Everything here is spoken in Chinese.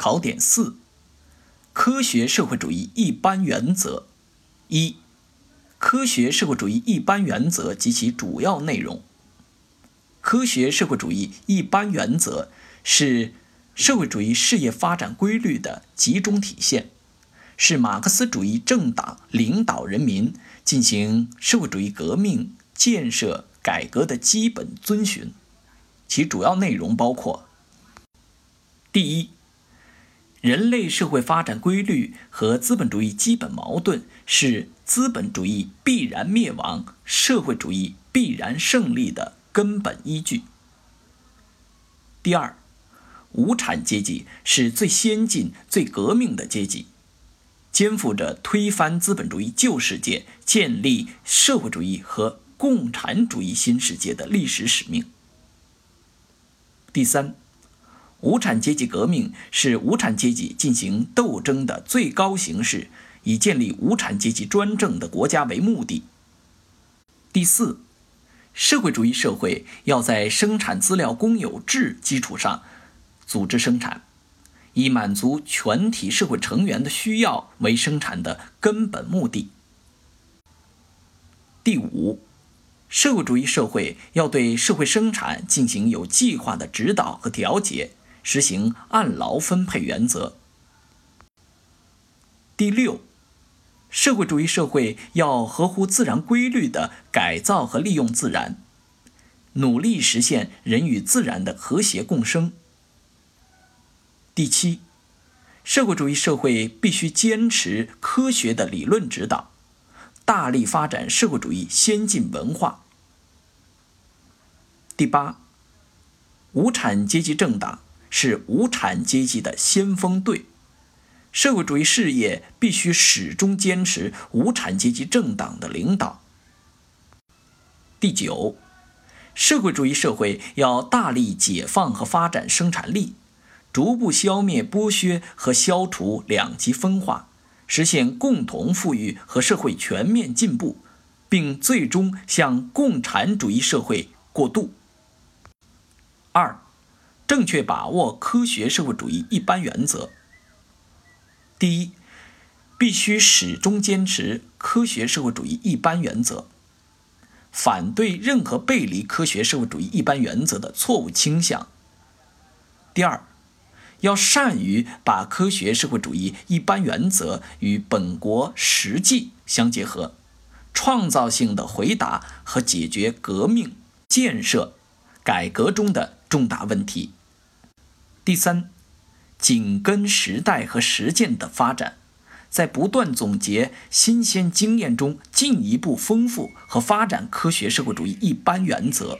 考点四：科学社会主义一般原则。一、科学社会主义一般原则及其主要内容。科学社会主义一般原则是社会主义事业发展规律的集中体现，是马克思主义政党领导人民进行社会主义革命、建设、改革的基本遵循。其主要内容包括：第一，人类社会发展规律和资本主义基本矛盾是资本主义必然灭亡、社会主义必然胜利的根本依据。第二，无产阶级是最先进、最革命的阶级，肩负着推翻资本主义旧世界、建立社会主义和共产主义新世界的历史使命。第三。无产阶级革命是无产阶级进行斗争的最高形式，以建立无产阶级专政的国家为目的。第四，社会主义社会要在生产资料公有制基础上组织生产，以满足全体社会成员的需要为生产的根本目的。第五，社会主义社会要对社会生产进行有计划的指导和调节。实行按劳分配原则。第六，社会主义社会要合乎自然规律的改造和利用自然，努力实现人与自然的和谐共生。第七，社会主义社会必须坚持科学的理论指导，大力发展社会主义先进文化。第八，无产阶级政党。是无产阶级的先锋队，社会主义事业必须始终坚持无产阶级政党的领导。第九，社会主义社会要大力解放和发展生产力，逐步消灭剥削和消除两极分化，实现共同富裕和社会全面进步，并最终向共产主义社会过渡。正确把握科学社会主义一般原则。第一，必须始终坚持科学社会主义一般原则，反对任何背离科学社会主义一般原则的错误倾向。第二，要善于把科学社会主义一般原则与本国实际相结合，创造性的回答和解决革命、建设、改革中的重大问题。第三，紧跟时代和实践的发展，在不断总结新鲜经验中，进一步丰富和发展科学社会主义一般原则。